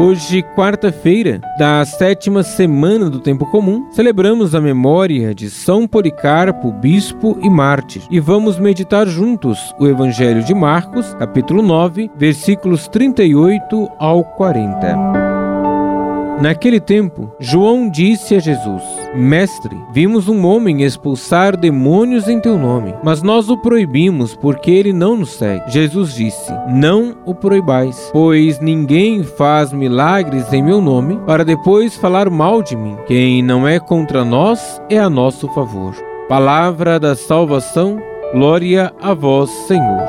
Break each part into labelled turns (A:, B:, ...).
A: Hoje, quarta-feira, da sétima semana do tempo comum, celebramos a memória de São Policarpo, bispo e mártir, e vamos meditar juntos o Evangelho de Marcos, capítulo 9, versículos 38 ao 40. Naquele tempo, João disse a Jesus: Mestre, vimos um homem expulsar demônios em teu nome, mas nós o proibimos porque ele não nos segue. Jesus disse: Não o proibais, pois ninguém faz milagres em meu nome para depois falar mal de mim. Quem não é contra nós é a nosso favor. Palavra da salvação, glória a vós, Senhor.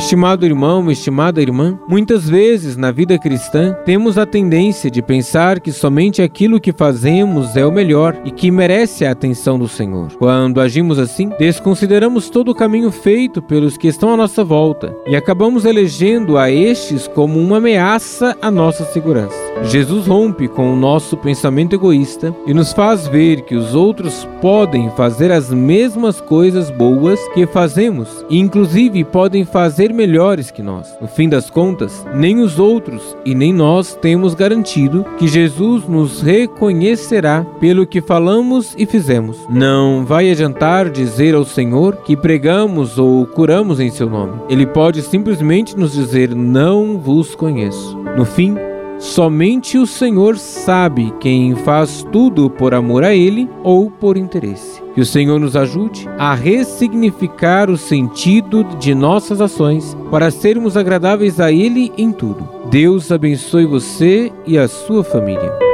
A: Estimado irmão, estimada irmã, muitas vezes na vida cristã temos a tendência de pensar que somente aquilo que fazemos é o melhor e que merece a atenção do Senhor. Quando agimos assim, desconsideramos todo o caminho feito pelos que estão à nossa volta e acabamos elegendo a estes como uma ameaça à nossa segurança. Jesus rompe com o nosso pensamento egoísta e nos faz ver que os outros podem fazer as mesmas coisas boas que fazemos e inclusive podem fazer ser melhores que nós. No fim das contas, nem os outros e nem nós temos garantido que Jesus nos reconhecerá pelo que falamos e fizemos. Não vai adiantar dizer ao Senhor que pregamos ou curamos em seu nome. Ele pode simplesmente nos dizer: Não vos conheço. No fim, Somente o Senhor sabe quem faz tudo por amor a Ele ou por interesse. Que o Senhor nos ajude a ressignificar o sentido de nossas ações para sermos agradáveis a Ele em tudo. Deus abençoe você e a sua família.